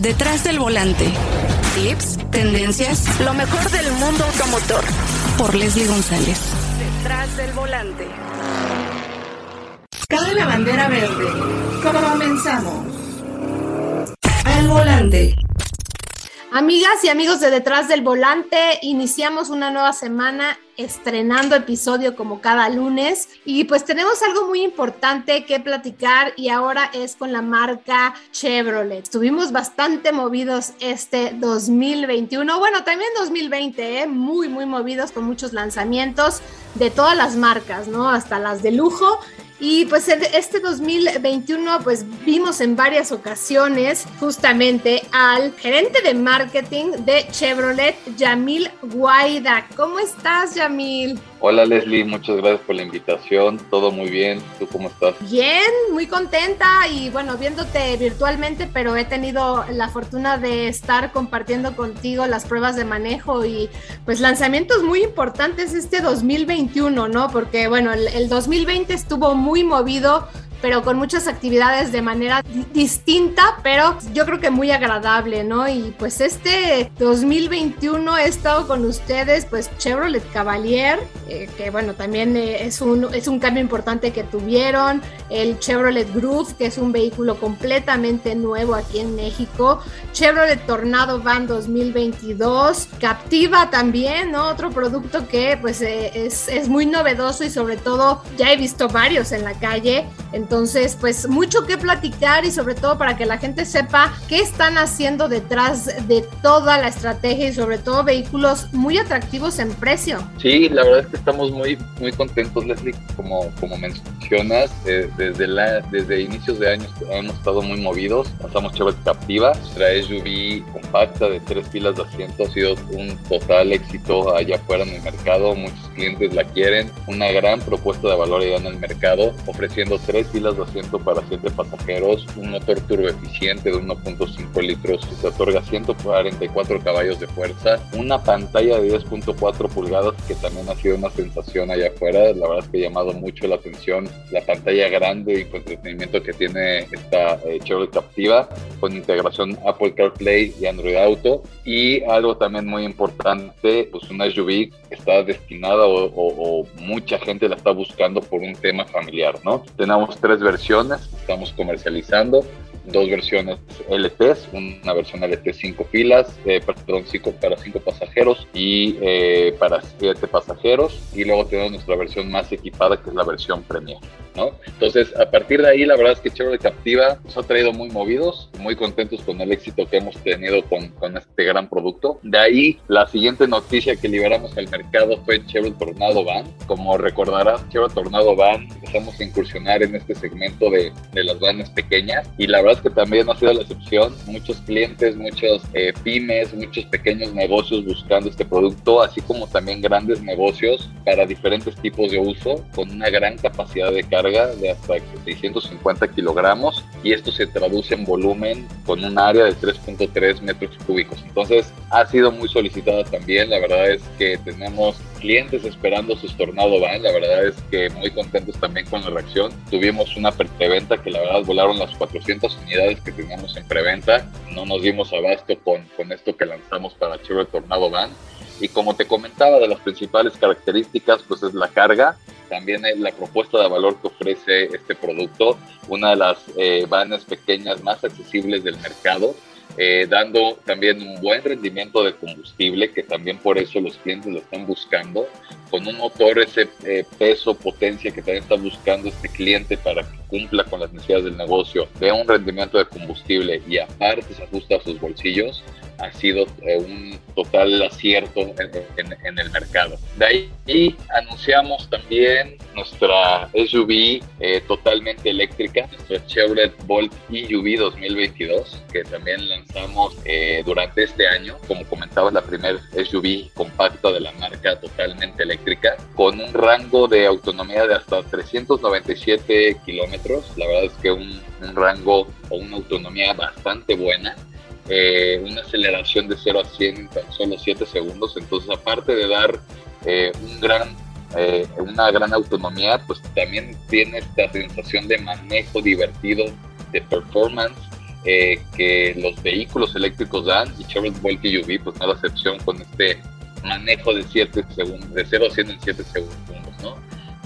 Detrás del volante. Tips, tendencias, lo mejor del mundo automotor. Por Leslie González. Detrás del volante. Cabe la bandera verde. Comenzamos. Al volante. Amigas y amigos de Detrás del Volante, iniciamos una nueva semana estrenando episodio como cada lunes y pues tenemos algo muy importante que platicar y ahora es con la marca Chevrolet. Estuvimos bastante movidos este 2021, bueno también 2020, ¿eh? muy muy movidos con muchos lanzamientos de todas las marcas, ¿no? Hasta las de lujo y pues este 2021 pues vimos en varias ocasiones justamente al gerente de marketing de Chevrolet, Yamil Guaida. ¿Cómo estás, Yamil? Hola Leslie, muchas gracias por la invitación. Todo muy bien. ¿Tú cómo estás? Bien, muy contenta y bueno, viéndote virtualmente, pero he tenido la fortuna de estar compartiendo contigo las pruebas de manejo y pues lanzamientos muy importantes este 2021, ¿no? Porque bueno, el, el 2020 estuvo muy muy movido pero con muchas actividades de manera distinta, pero yo creo que muy agradable, ¿no? Y pues este 2021 he estado con ustedes, pues Chevrolet Cavalier, eh, que bueno, también eh, es, un, es un cambio importante que tuvieron, el Chevrolet Groove, que es un vehículo completamente nuevo aquí en México, Chevrolet Tornado Van 2022, Captiva también, ¿no? Otro producto que pues eh, es, es muy novedoso y sobre todo ya he visto varios en la calle. Entonces, pues mucho que platicar y sobre todo para que la gente sepa qué están haciendo detrás de toda la estrategia y sobre todo vehículos muy atractivos en precio. Sí, la verdad es que estamos muy, muy contentos, Leslie, como, como mencionas, eh, desde, la, desde inicios de años hemos estado muy movidos, pasamos Chevrolet Captiva, nuestra SUV compacta de tres filas de asiento. Ha sido un total éxito allá afuera en el mercado, muchos clientes la quieren, una gran propuesta de valor en el mercado, ofreciendo tres filas de asiento para 7 pasajeros, un motor turbo eficiente de 1.5 litros que te otorga 144 caballos de fuerza, una pantalla de 10.4 pulgadas que también ha sido una sensación allá afuera, la verdad es que ha llamado mucho la atención la pantalla grande y con entretenimiento que tiene esta eh, Chevrolet Captiva con integración Apple CarPlay y Android Auto y algo también muy importante, pues una SUV está destinada o, o mucha gente la está buscando por un tema familiar, ¿no? Tenemos tres versiones, estamos comercializando dos versiones LTs, una versión LT 5 filas, eh, perdón, cinco, para 5 pasajeros y eh, para 7 pasajeros. Y luego tenemos nuestra versión más equipada, que es la versión Premier. ¿no? Entonces, a partir de ahí, la verdad es que Chevrolet Captiva nos ha traído muy movidos, muy contentos con el éxito que hemos tenido con, con este gran producto. De ahí, la siguiente noticia que liberamos al mercado fue Chevrolet Tornado Van. Como recordarás, Chevrolet Tornado Van empezamos a incursionar en este segmento de, de las vanes pequeñas y la verdad que también ha sido la excepción. Muchos clientes, muchos eh, pymes, muchos pequeños negocios buscando este producto, así como también grandes negocios para diferentes tipos de uso, con una gran capacidad de carga de hasta 650 kilogramos y esto se traduce en volumen con un área de 3.3 metros cúbicos. Entonces ha sido muy solicitada también. La verdad es que tenemos clientes esperando sus Tornado Van. La verdad es que muy contentos también con la reacción. Tuvimos una preventa que la verdad volaron las 400 unidades que teníamos en preventa. No nos dimos abasto con, con esto que lanzamos para Chevrolet Tornado Van. Y como te comentaba, de las principales características, pues es la carga, también es la propuesta de valor que ofrece este producto, una de las eh, vanes pequeñas más accesibles del mercado, eh, dando también un buen rendimiento de combustible, que también por eso los clientes lo están buscando, con un motor ese eh, peso, potencia que también está buscando este cliente para cumpla con las necesidades del negocio, vea un rendimiento de combustible y aparte se ajusta a sus bolsillos, ha sido eh, un total acierto en, el mercado. De ahí anunciamos también nuestra SUV eh, totalmente eléctrica, nuestra Chevrolet Bolt EUV 2022, que también lanzamos eh, durante este año. Como comentaba, la primera SUV compacta de la marca totalmente eléctrica, con un rango de autonomía de hasta 397 kilómetros. La verdad es que un, un rango o una autonomía bastante buena eh, una aceleración de 0 a 100 en tan solo 7 segundos. Entonces, aparte de dar eh, un gran, eh, una gran autonomía, pues también tiene esta sensación de manejo divertido, de performance. eh, que los vehículos eléctricos dan y Chevrolet Volt UV pues no la excepción con este manejo de 7 segundos, de 0 a 100 en 7 segundos, ¿no?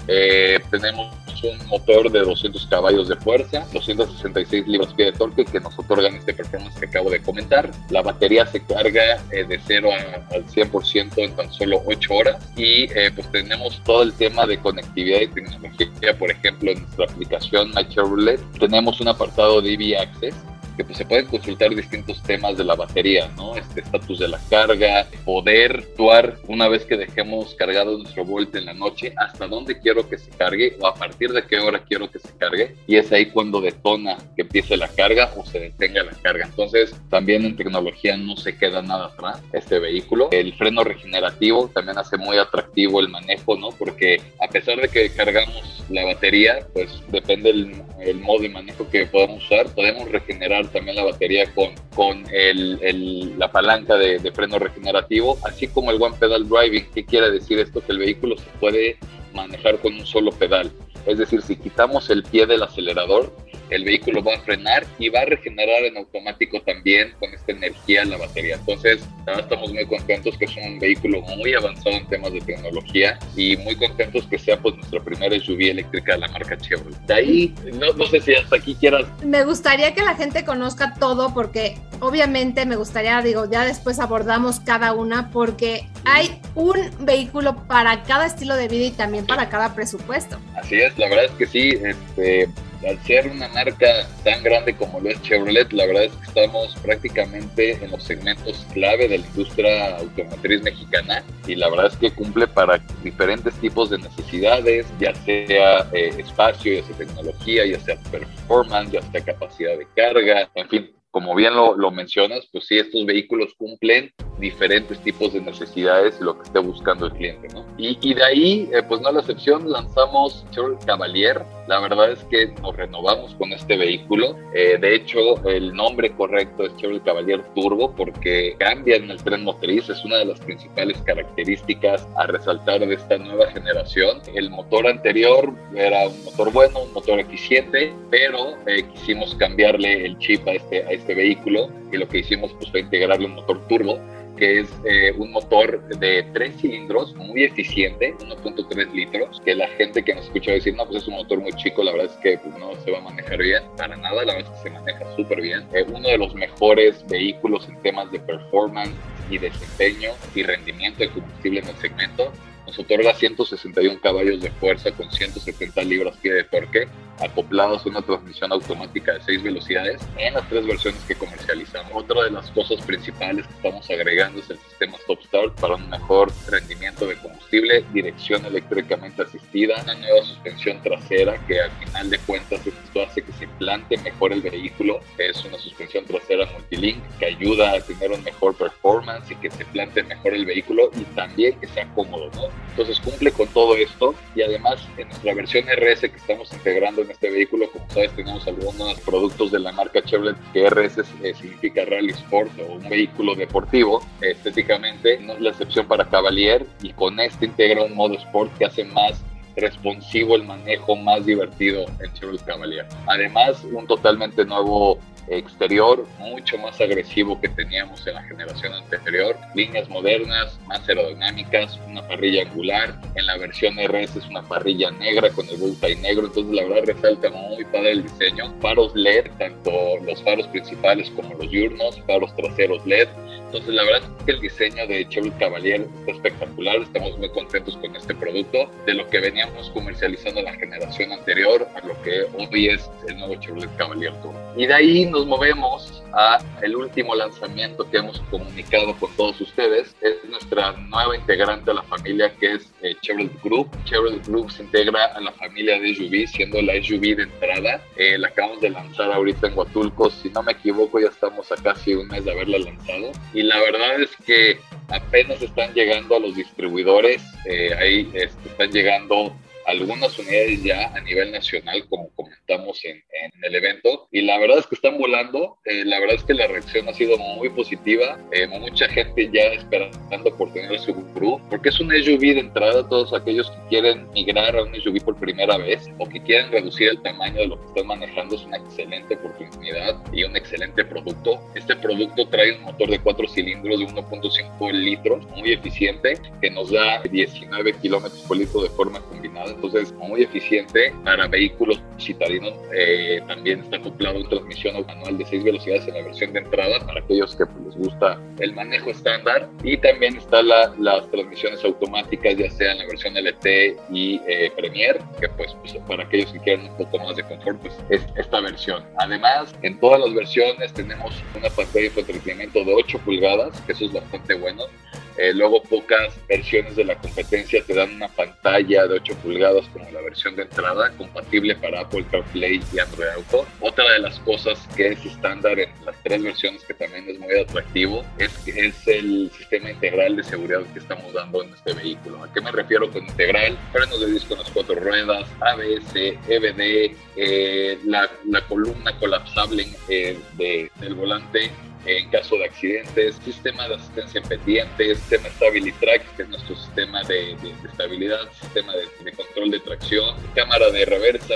Eh, tenemos un motor de 200 caballos de fuerza, 266 libras-pie de torque que nos otorgan este performance que acabo de comentar. La batería se carga eh, de 0 al 100% en tan solo 8 horas y eh, pues tenemos todo el tema de conectividad y tecnología. Por ejemplo, en nuestra aplicación My Chevrolet tenemos un apartado de EV Access que pues, se pueden consultar distintos temas de la batería, ¿no? Este estatus de la carga, poder actuar una vez que dejemos cargado nuestro Volt en la noche, hasta dónde quiero que se cargue o a partir de qué hora quiero que se cargue. Y es ahí cuando detona que empiece la carga o se detenga la carga. Entonces, también en tecnología no se queda nada atrás este vehículo. El freno regenerativo también hace muy atractivo el manejo, ¿no? Porque a pesar de que cargamos la batería, pues depende el, el modo de manejo que podamos usar, podemos regenerar también la batería con, con el, la palanca de, de, freno regenerativo, así como el One Pedal Driving. ¿Qué quiere decir esto? Que el vehículo se puede manejar con un solo pedal. Es decir, si quitamos el pie del acelerador, el vehículo va a frenar y va a regenerar en automático también con esta energía la batería. Entonces, estamos muy contentos que es un vehículo muy avanzado en temas de tecnología y muy contentos que sea pues nuestra primera SUV eléctrica de la marca Chevrolet. De ahí, no, no sé si hasta aquí quieras. Me gustaría que la gente conozca todo porque obviamente me gustaría, digo, ya después abordamos cada una porque hay un vehículo para cada estilo de vida y también para cada presupuesto. Así es, la verdad es que sí, este, al ser una marca tan grande como lo es Chevrolet, la verdad es que estamos prácticamente en los segmentos clave de la industria automotriz mexicana y la verdad es que cumple para diferentes tipos de necesidades, ya sea eh, espacio, ya sea tecnología, ya sea performance, ya sea capacidad de carga, en fin, como bien lo, lo, mencionas, pues sí, estos vehículos cumplen diferentes tipos de necesidades y lo que esté buscando el cliente, ¿no? Y, y de ahí, eh, pues no la excepción, lanzamos Chevrolet Cavalier. La verdad es que nos renovamos con este vehículo. Eh, de hecho, el nombre correcto es Chevrolet Cavalier Turbo porque cambia en el tren motriz. Es una de las principales características a resaltar de esta nueva generación. El motor anterior era un motor bueno, un motor eficiente, pero eh, quisimos cambiarle el chip a este, a este vehículo y lo que hicimos pues, fue integrarle un motor turbo que es eh, un motor de tres cilindros muy eficiente, 1.3 litros, que la gente que nos escucha decir, no, pues es un motor muy chico, la verdad es que pues, no se va a manejar bien, para nada, la verdad es que se maneja súper bien. Eh, uno de los mejores vehículos en temas de performance y desempeño y rendimiento de combustible en el segmento. Nos otorga 161 caballos de fuerza con 170 libras-pie de torque, acoplados a una transmisión automática de 6 velocidades en las tres versiones que comercializamos. Otra de las cosas principales que estamos agregando es el sistema Stop Start para un mejor rendimiento de combustible, dirección eléctricamente asistida, una nueva suspensión trasera que al final de cuentas esto hace que se plante mejor el vehículo. Es una suspensión trasera multilink que ayuda a tener un mejor performance y que se plante mejor el vehículo y también que sea cómodo, ¿no? Entonces cumple con todo esto y además en nuestra versión RS que estamos integrando en este vehículo, como sabes, tenemos algunos productos de la marca Chevrolet que RS eh, significa Rally Sport o un vehículo deportivo. Estéticamente no es la excepción para Cavalier y con este integra un modo Sport que hace más responsivo el manejo, más divertido en Chevrolet Cavalier. Además, un totalmente nuevo exterior mucho más agresivo que teníamos en la generación anterior, líneas modernas, más aerodinámicas, una parrilla angular, en la versión RS es una parrilla negra con el bullseye negro, entonces la verdad resalta muy padre el diseño, faros LED, tanto los faros principales como los diurnos, faros traseros LED, entonces la verdad es que el diseño de Chevrolet Cavalier está espectacular, estamos muy contentos con este producto, de lo que veníamos comercializando la generación anterior a lo que hoy es el nuevo Chevrolet Cavalier Tour. Y de ahí nos movemos a el último lanzamiento que hemos comunicado con todos ustedes. Es nuestra nueva integrante a la familia que es eh, Chevrolet Group. Chevrolet Group se integra a la familia de SUV, siendo la SUV de entrada. Eh, la acabamos de lanzar ahorita en Huatulco. Si no me equivoco, ya estamos a casi un mes de haberla lanzado. Y la verdad es que apenas están llegando a los distribuidores. Eh, ahí este, están llegando algunas unidades ya a nivel nacional, como comentamos en, el evento, y la verdad es que están volando, eh, la verdad es que la reacción ha sido muy positiva, eh, mucha gente ya esperando por tener su Guru, porque es un SUV de entrada, todos aquellos que quieren migrar a un SUV por primera vez o que quieren reducir el tamaño de lo que están manejando, es una excelente oportunidad y un excelente producto. Este producto trae un motor de 4 cilindros de 1.5 litros, muy eficiente, que nos da 19 kilómetros por litro de forma combinada, entonces muy eficiente para vehículos citadinos. Eh, también está acoplado a una transmisión manual de 6 velocidades en la versión de entrada para aquellos que pues, les gusta el manejo estándar. Y también está la, las transmisiones automáticas ya sea en la versión LT y eh, Premier que pues, pues, para aquellos que quieran un poco más de confort pues es esta versión. Además en todas las versiones tenemos una pantalla de entretenimiento de 8 pulgadas que eso es bastante bueno eh, luego pocas versiones de la competencia te dan una pantalla de 8 pulgadas como la versión de entrada, compatible para Apple CarPlay y Android Auto. Otra de las cosas que es estándar en las tres versiones que también es muy atractivo es, el sistema integral de seguridad que estamos dando en este vehículo. ¿A qué me refiero con integral? Frenos de disco en las cuatro ruedas, ABS, EBD, eh, la, columna colapsable eh, de, del volante en caso de accidentes, sistema de asistencia pendiente, sistema Stabilitrack, que es nuestro sistema de, estabilidad, sistema de, control de tracción, cámara de reversa,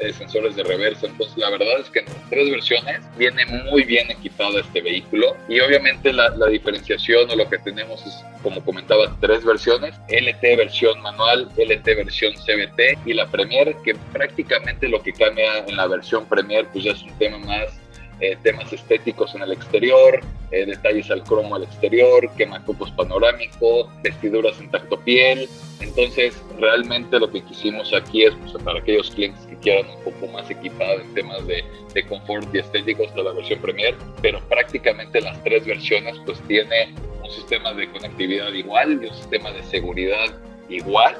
eh, sensores de reversa. Entonces, la verdad es que en tres versiones viene muy bien equipado este vehículo y obviamente la, la diferenciación o lo que tenemos es, como comentaba, tres versiones, LT versión manual, LT versión CBT y la Premier, que prácticamente lo que cambia en la versión Premier pues ya es un tema más eh, temas estéticos en el exterior, eh, detalles al cromo al exterior, quemacopos panorámico, vestiduras en tacto piel. Entonces, realmente lo que quisimos aquí es pues, para aquellos clientes que quieran un poco más equipado en temas de, de confort y estéticos de la versión Premier, pero prácticamente las tres versiones pues tiene un sistema de conectividad igual y un sistema de seguridad igual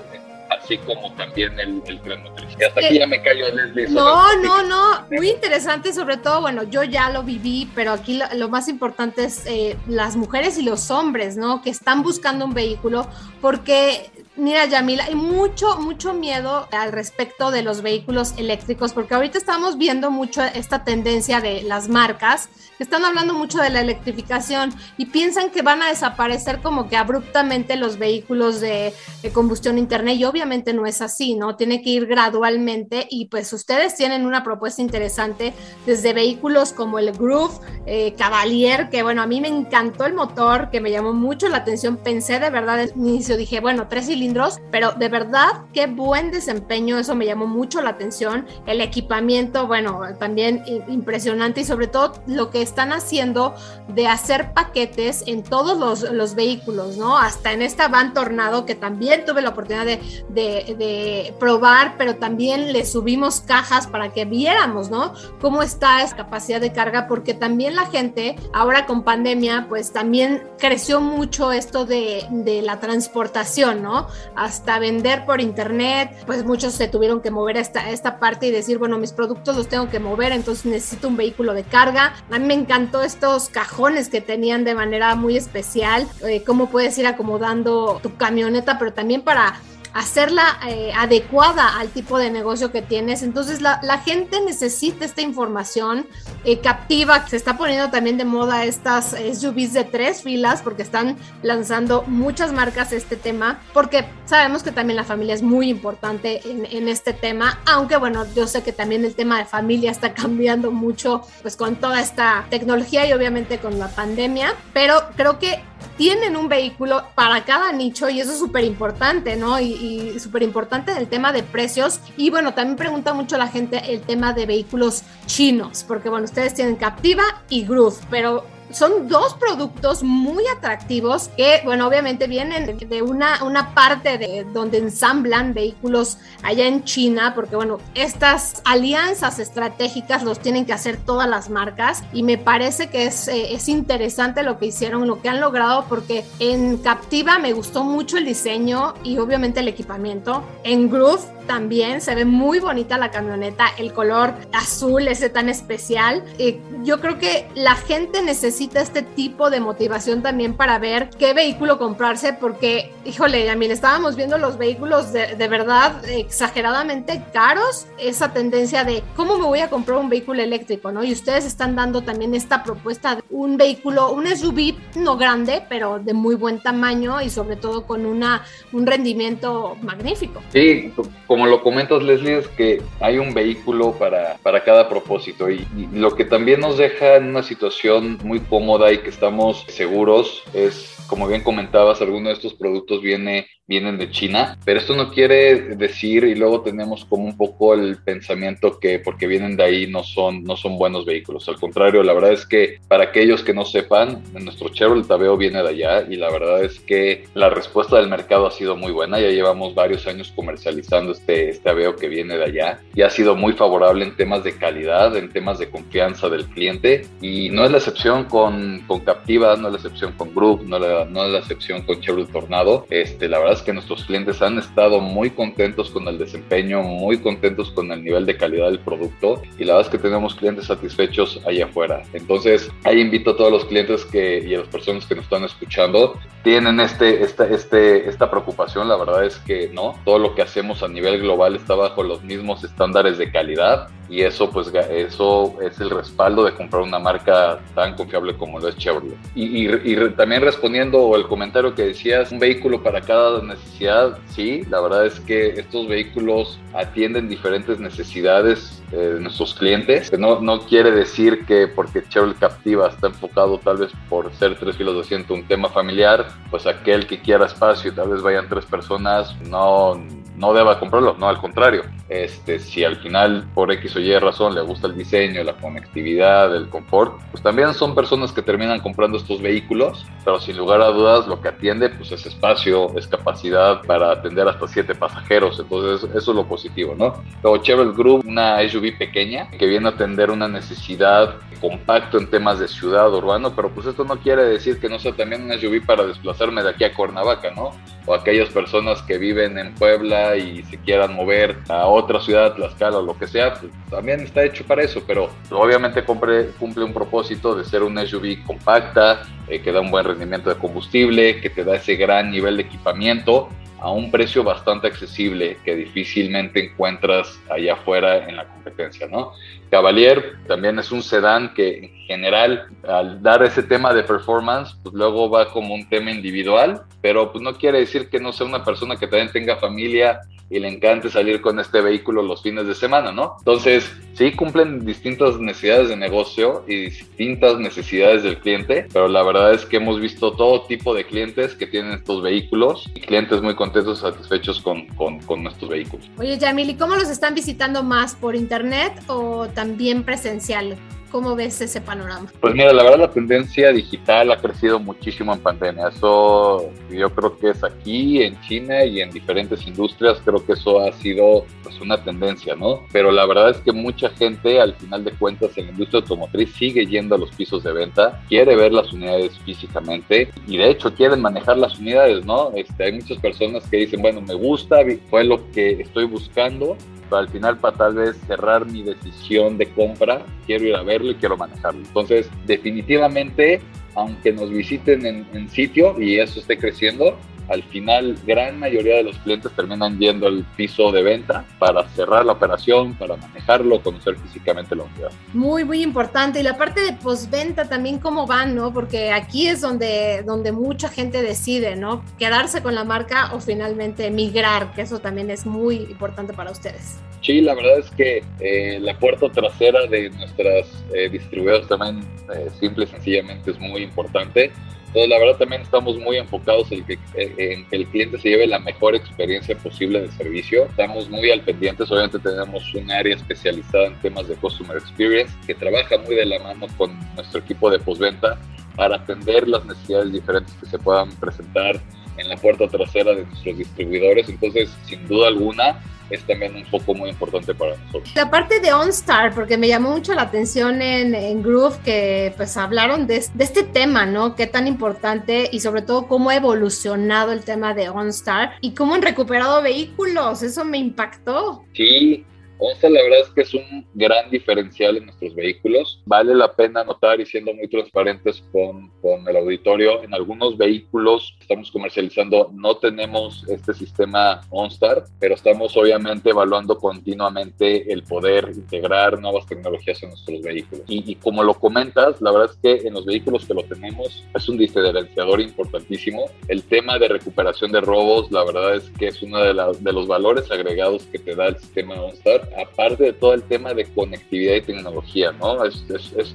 así como también el, el tren Y hasta aquí ya me callo, Leslie. No, no, no, muy interesante, sobre todo, bueno, yo ya lo viví, pero aquí lo, más importante es eh, las mujeres y los hombres, ¿no? Que están buscando un vehículo, porque Mira, Yamila, hay mucho, mucho miedo al respecto de los vehículos eléctricos, porque ahorita estamos viendo mucho esta tendencia de las marcas que están hablando mucho de la electrificación y piensan que van a desaparecer como que abruptamente los vehículos de, combustión interna y obviamente no es así, ¿no? Tiene que ir gradualmente y pues ustedes tienen una propuesta interesante desde vehículos como el Groove eh, Cavalier, que bueno, a mí me encantó el motor, que me llamó mucho la atención, pensé de verdad al inicio, dije, bueno, tres cilindros pero de verdad qué buen desempeño, eso me llamó mucho la atención. El equipamiento, bueno, también impresionante y sobre todo lo que están haciendo de hacer paquetes en todos los, los vehículos, ¿no? Hasta en esta van Tornado que también tuve la oportunidad de, de, de probar, pero también le subimos cajas para que viéramos, ¿no? Cómo está esa capacidad de carga, porque también la gente, ahora con pandemia, pues también creció mucho esto de, de la transportación, ¿no? Hasta vender por internet, pues muchos se tuvieron que mover a esta, esta parte y decir, bueno, mis productos los tengo que mover, entonces necesito un vehículo de carga. A mí me encantó estos cajones que tenían de manera muy especial, eh, cómo puedes ir acomodando tu camioneta, pero también para hacerla eh, adecuada al tipo de negocio que tienes. Entonces la, gente necesita esta información eh, captiva. Se está poniendo también de moda estas SUVs de tres filas porque están lanzando muchas marcas este tema, porque sabemos que también la familia es muy importante en, en este tema, aunque bueno, yo sé que también el tema de familia está cambiando mucho pues con toda esta tecnología y obviamente con la pandemia, pero creo que tienen un vehículo para cada nicho y eso es súper importante, ¿no? Y, y súper importante el tema de precios. Y bueno, también pregunta mucho la gente el tema de vehículos chinos, porque bueno, ustedes tienen Captiva y Groove, pero son dos productos muy atractivos que, bueno, obviamente vienen de una, una parte de donde ensamblan vehículos allá en China, porque, bueno, estas alianzas estratégicas los tienen que hacer todas las marcas y me parece que es, eh, es interesante lo que hicieron, lo que han logrado, porque en Captiva me gustó mucho el diseño y obviamente el equipamiento. En Groove también, se ve muy bonita la camioneta, el color azul ese tan especial. Eh, yo creo que la gente necesita este tipo de motivación también para ver qué vehículo comprarse, porque, híjole, mí estábamos viendo los vehículos de, de verdad exageradamente caros, esa tendencia de cómo me voy a comprar un vehículo eléctrico, ¿no? Y ustedes están dando también esta propuesta de un vehículo, un SUV no grande, pero de muy buen tamaño y sobre todo con una, un rendimiento magnífico. Sí, como lo comentas Leslie, es que hay un vehículo para, para cada propósito y, y lo que también nos deja en una situación muy cómoda y que estamos seguros es como bien comentabas, algunos de estos productos viene, vienen de China, pero esto no quiere decir, y luego tenemos como un poco el pensamiento que porque vienen de ahí no son, no son buenos vehículos. Al contrario, la verdad es que para aquellos que no sepan, nuestro Chevrolet Aveo viene de allá y la verdad es que la respuesta del mercado ha sido muy buena. Ya llevamos varios años comercializando este, este Aveo que viene de allá y ha sido muy favorable en temas de calidad, en temas de confianza del cliente y no es la excepción con, con Captiva, no es la excepción con Group, no es la no es la excepción con Chevrolet Tornado. Este, la verdad es que nuestros clientes han estado muy contentos con el desempeño, muy contentos con el nivel de calidad del producto y la verdad es que tenemos clientes satisfechos allá afuera. Entonces, ahí invito a todos los clientes que, y a las personas que nos están escuchando, tienen este, esta, este, esta preocupación. La verdad es que no, todo lo que hacemos a nivel global está bajo los mismos estándares de calidad y eso pues eso es el respaldo de comprar una marca tan confiable como lo es Chevrolet. Y, y, también respondiendo el comentario que decías, un vehículo para cada necesidad, sí, la verdad es que estos vehículos atienden diferentes necesidades eh, de nuestros clientes. No, no quiere decir que porque Chevrolet Captiva está enfocado tal vez por ser tres kilos de asiento un tema familiar, pues aquel que quiera espacio y tal vez vayan tres personas, no no deba comprarlo, no, al contrario. Este, si al final por X o Y razón le gusta el diseño, la conectividad, el confort, pues también son personas que terminan comprando estos vehículos, pero sin lugar a dudas lo que atiende pues es espacio, es capacidad para atender hasta siete pasajeros, entonces eso es lo positivo, ¿no? Luego Chevrolet Group, una SUV pequeña que viene a atender una necesidad compacto en temas de ciudad urbano, pero pues esto no quiere decir que no sea también una SUV para desplazarme de aquí a Cuernavaca, ¿no? O aquellas personas que viven en Puebla y se quieran mover a otra ciudad, Tlaxcala o lo que sea, pues también está hecho para eso, pero obviamente cumple, cumple un propósito de ser una SUV compacta, eh, que da un buen rendimiento de combustible, que te da ese gran nivel de equipamiento a un precio bastante accesible que difícilmente encuentras allá afuera en la competencia, ¿no? Cavalier también es un sedán que en general al dar ese tema de performance, pues luego va como un tema individual, pero pues no quiere decir que no sea una persona que también tenga familia y le encante salir con este vehículo los fines de semana, ¿no? Entonces, sí cumplen distintas necesidades de negocio y distintas necesidades del cliente, pero la verdad es que hemos visto todo tipo de clientes que tienen estos vehículos y clientes muy contentos y satisfechos con, con, nuestros vehículos. Oye, Yamil, ¿y cómo los están visitando más? ¿Por internet o también presencial? ¿Cómo ves ese panorama? Pues mira, la verdad la tendencia digital ha crecido muchísimo en pandemia. Eso yo creo que es aquí, en China y en diferentes industrias, creo que eso ha sido pues una tendencia, ¿no? Pero la verdad es que mucha gente al final de cuentas en la industria automotriz sigue yendo a los pisos de venta, quiere ver las unidades físicamente y de hecho quieren manejar las unidades, ¿no? Este, hay muchas personas que dicen, bueno, me gusta, fue lo que estoy buscando, al final para tal vez cerrar mi decisión de compra, quiero ir a verlo y quiero manejarlo. Entonces, definitivamente, aunque nos visiten en, en sitio y eso esté creciendo, al final gran mayoría de los clientes terminan yendo al piso de venta para cerrar la operación, para manejarlo, conocer físicamente la unidad. Muy, muy importante. Y la parte de postventa también cómo van, ¿no? Porque aquí es donde, donde mucha gente decide, ¿no? Quedarse con la marca o finalmente migrar, que eso también es muy importante para ustedes. Sí, la verdad es que eh, la puerta trasera de nuestras eh, distribuidoras también, eh, simple y sencillamente, es muy importante. Entonces, la verdad también estamos muy enfocados en que, en que, el cliente se lleve la mejor experiencia posible de servicio. Estamos muy al pendiente, obviamente tenemos un área especializada en temas de Customer Experience que trabaja muy de la mano con nuestro equipo de postventa para atender las necesidades diferentes que se puedan presentar en la puerta trasera de nuestros distribuidores. Entonces, sin duda alguna, es también un foco muy importante para nosotros. La parte de OnStar, porque me llamó mucho la atención en, en Groove que pues hablaron de, de, este tema, ¿no? Qué tan importante y sobre todo cómo ha evolucionado el tema de OnStar y cómo han recuperado vehículos, eso me impactó. Sí, OnStar la verdad es que es un gran diferencial en nuestros vehículos. Vale la pena notar y siendo muy transparentes con, con el auditorio, en algunos vehículos que estamos comercializando no tenemos este sistema OnStar, pero estamos obviamente evaluando continuamente el poder integrar nuevas tecnologías en nuestros vehículos. Y, y como lo comentas, la verdad es que en los vehículos que lo tenemos es un diferenciador importantísimo. El tema de recuperación de robos, la verdad es que es uno de, la, de los valores agregados que te da el sistema OnStar aparte de todo el tema de conectividad y tecnología, ¿no? Es,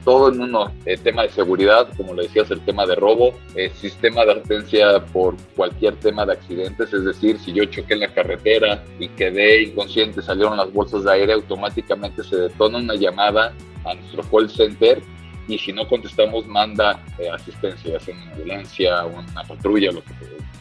todo en uno. El tema de seguridad, como le decías, el tema de robo, el sistema de advertencia por cualquier tema de accidentes, es decir, si yo choqué en la carretera y quedé inconsciente, salieron las bolsas de aire, automáticamente se detona una llamada a nuestro call center y si no contestamos manda eh, asistencia, ya una ambulancia una patrulla, lo que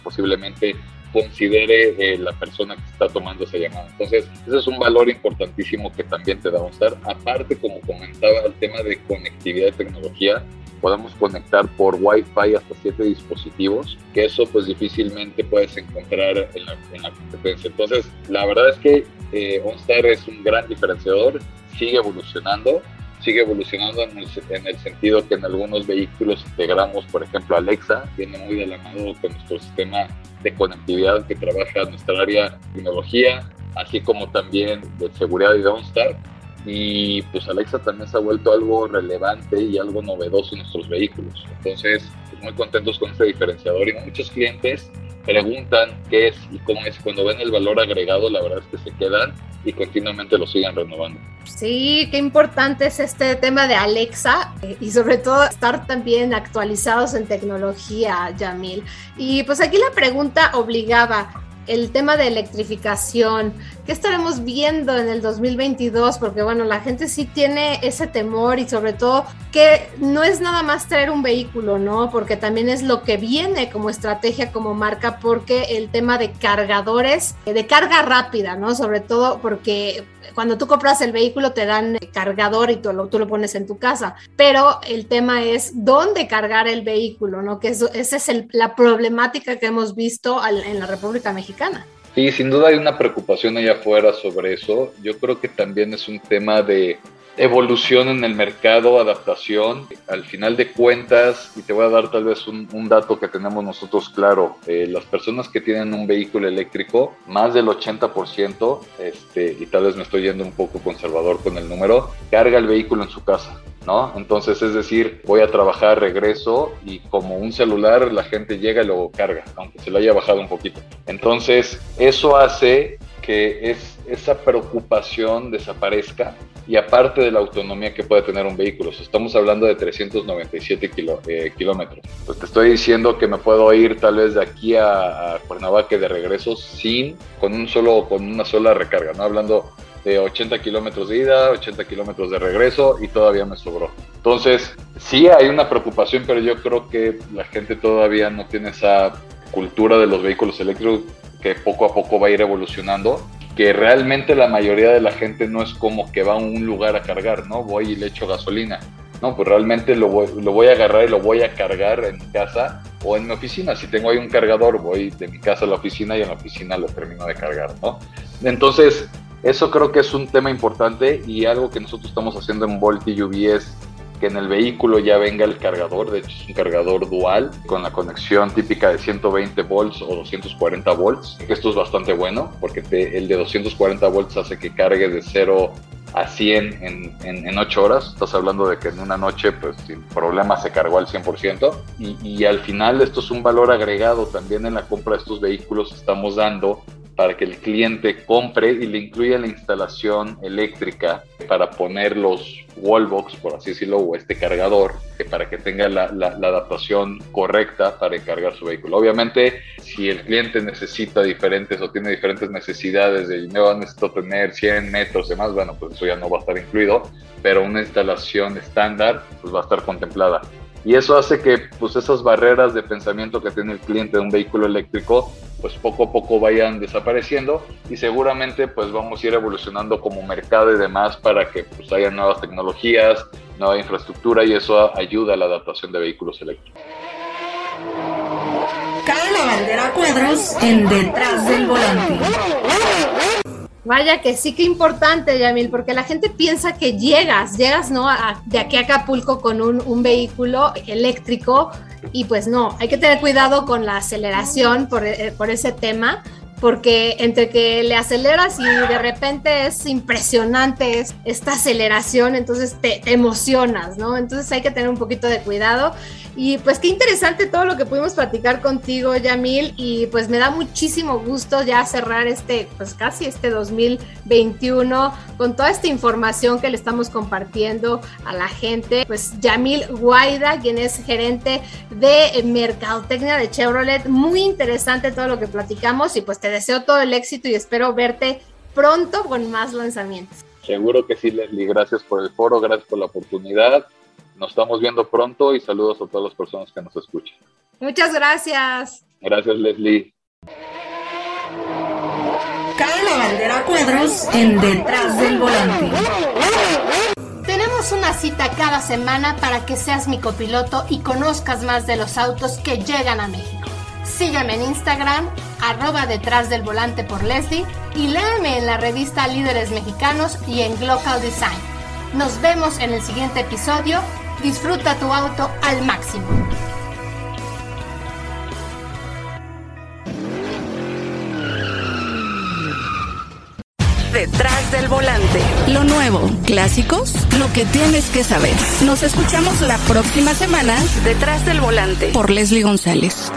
posiblemente considere eh, la persona que está tomando esa llamada. Entonces, ese es un valor importantísimo que también te da OnStar. Aparte, como comentaba, el tema de conectividad de tecnología, podemos conectar por Wi-Fi hasta siete dispositivos, que eso pues difícilmente puedes encontrar en la competencia. Entonces, la verdad es que eh, OnStar es un gran diferenciador, sigue evolucionando, sigue evolucionando en el, en el, sentido que en algunos vehículos integramos, por ejemplo, Alexa, viene muy de la mano con nuestro sistema de conectividad que trabaja nuestra área de tecnología, así como también de seguridad y de OnStar. Y pues Alexa también se ha vuelto algo relevante y algo novedoso en nuestros vehículos. Entonces, muy contentos con este diferenciador y muchos clientes preguntan qué es y cómo es. Cuando ven el valor agregado, la verdad es que se quedan y continuamente lo siguen renovando. Sí, qué importante es este tema de Alexa y sobre todo estar también actualizados en tecnología, Yamil. Y pues aquí la pregunta obligaba, el tema de electrificación, ¿qué estaremos viendo en el 2022? Porque bueno, la gente sí tiene ese temor y sobre todo que no es nada más traer un vehículo, ¿no? Porque también es lo que viene como estrategia, como marca, porque el tema de cargadores, de carga rápida, ¿no? Sobre todo porque cuando tú compras el vehículo te dan cargador y tú lo, tú lo pones en tu casa, pero el tema es dónde cargar el vehículo, ¿no? Que eso, esa es la problemática que hemos visto al, en la República Mexicana. Sí, sin duda hay una preocupación allá afuera sobre eso. Yo creo que también es un tema de evolución en el mercado, adaptación. Al final de cuentas, y te voy a dar tal vez un, dato que tenemos nosotros claro, eh, las personas que tienen un vehículo eléctrico, más del 80%, este, y tal vez me estoy yendo un poco conservador con el número, carga el vehículo en su casa. ¿No? Entonces, es decir, voy a trabajar, regreso y como un celular la gente llega y lo carga, aunque se lo haya bajado un poquito. Entonces, eso hace que es, esa preocupación desaparezca y aparte de la autonomía que puede tener un vehículo, estamos hablando de 397 kilo, eh, kilómetros. Pues te estoy diciendo que me puedo ir tal vez de aquí a, a Cuernavaca de regreso sin, con un solo, con una sola recarga, ¿no? Hablando de 80 kilómetros de ida, 80 kilómetros de regreso y todavía me sobró. Entonces, sí hay una preocupación, pero yo creo que la gente todavía no tiene esa cultura de los vehículos eléctricos que poco a poco va a ir evolucionando, que realmente la mayoría de la gente no es como que va a un lugar a cargar, ¿no? Voy y le echo gasolina. No, pues realmente lo voy, lo voy a agarrar y lo voy a cargar en mi casa o en mi oficina. Si tengo ahí un cargador, voy de mi casa a la oficina y en la oficina lo termino de cargar, ¿no? Entonces, eso creo que es un tema importante y algo que nosotros estamos haciendo en Volt y UV es que en el vehículo ya venga el cargador, de hecho es un cargador dual con la conexión típica de 120 volts o 240 volts, esto es bastante bueno porque el de 240 volts hace que cargue de 0 a 100 en, en, en, 8 horas. Estás hablando de que en una noche, pues sin problema, se cargó al 100%. Y, y al final, esto es un valor agregado también en la compra de estos vehículos. Estamos dando para que el cliente compre y le incluya la instalación eléctrica para poner los wallbox, por así decirlo, o este cargador, para que tenga la, la, la, adaptación correcta para cargar su vehículo. Obviamente, si el cliente necesita diferentes o tiene diferentes necesidades de yo necesito tener 100 metros y más, bueno, pues eso ya no va a estar incluido, pero una instalación estándar pues va a estar contemplada. Y eso hace que pues esas barreras de pensamiento que tiene el cliente de un vehículo eléctrico pues poco a poco vayan desapareciendo y seguramente pues vamos a ir evolucionando como mercado y demás para que pues haya nuevas tecnologías, nueva infraestructura y eso ayuda a la adaptación de vehículos eléctricos. Cae la bandera cuadros en detrás del volante. Vaya que sí que importante, Yamil, porque la gente piensa que llegas, llegas, ¿no? de aquí a Acapulco con un, un, vehículo eléctrico y pues no, hay que tener cuidado con la aceleración por, eh, por ese tema, porque entre que le aceleras y de repente es impresionante esta aceleración, entonces te, emocionas, ¿no? Entonces hay que tener un poquito de cuidado. Y pues qué interesante todo lo que pudimos platicar contigo, Yamil, y pues me da muchísimo gusto ya cerrar este, pues casi este 2021 con toda esta información que le estamos compartiendo a la gente. Pues Yamil Guaida, quien es gerente de Mercadotecnia de Chevrolet, muy interesante todo lo que platicamos y pues te deseo todo el éxito y espero verte pronto con más lanzamientos. Seguro que sí, Leslie. Gracias por el foro, gracias por la oportunidad nos estamos viendo pronto y saludos a todas las personas que nos escuchan. Muchas gracias. Gracias, Leslie. Cae la bandera cuadros en detrás del volante. Tenemos una cita cada semana para que seas mi copiloto y conozcas más de los autos que llegan a México. Sígueme en Instagram, arroba detrás del volante por Leslie y léeme en la revista Líderes Mexicanos y en Global Design. Nos vemos en el siguiente episodio Disfruta tu auto al máximo. Detrás del volante. Lo nuevo, clásicos, lo que tienes que saber. Nos escuchamos la próxima semana. Detrás del volante. Por Leslie González.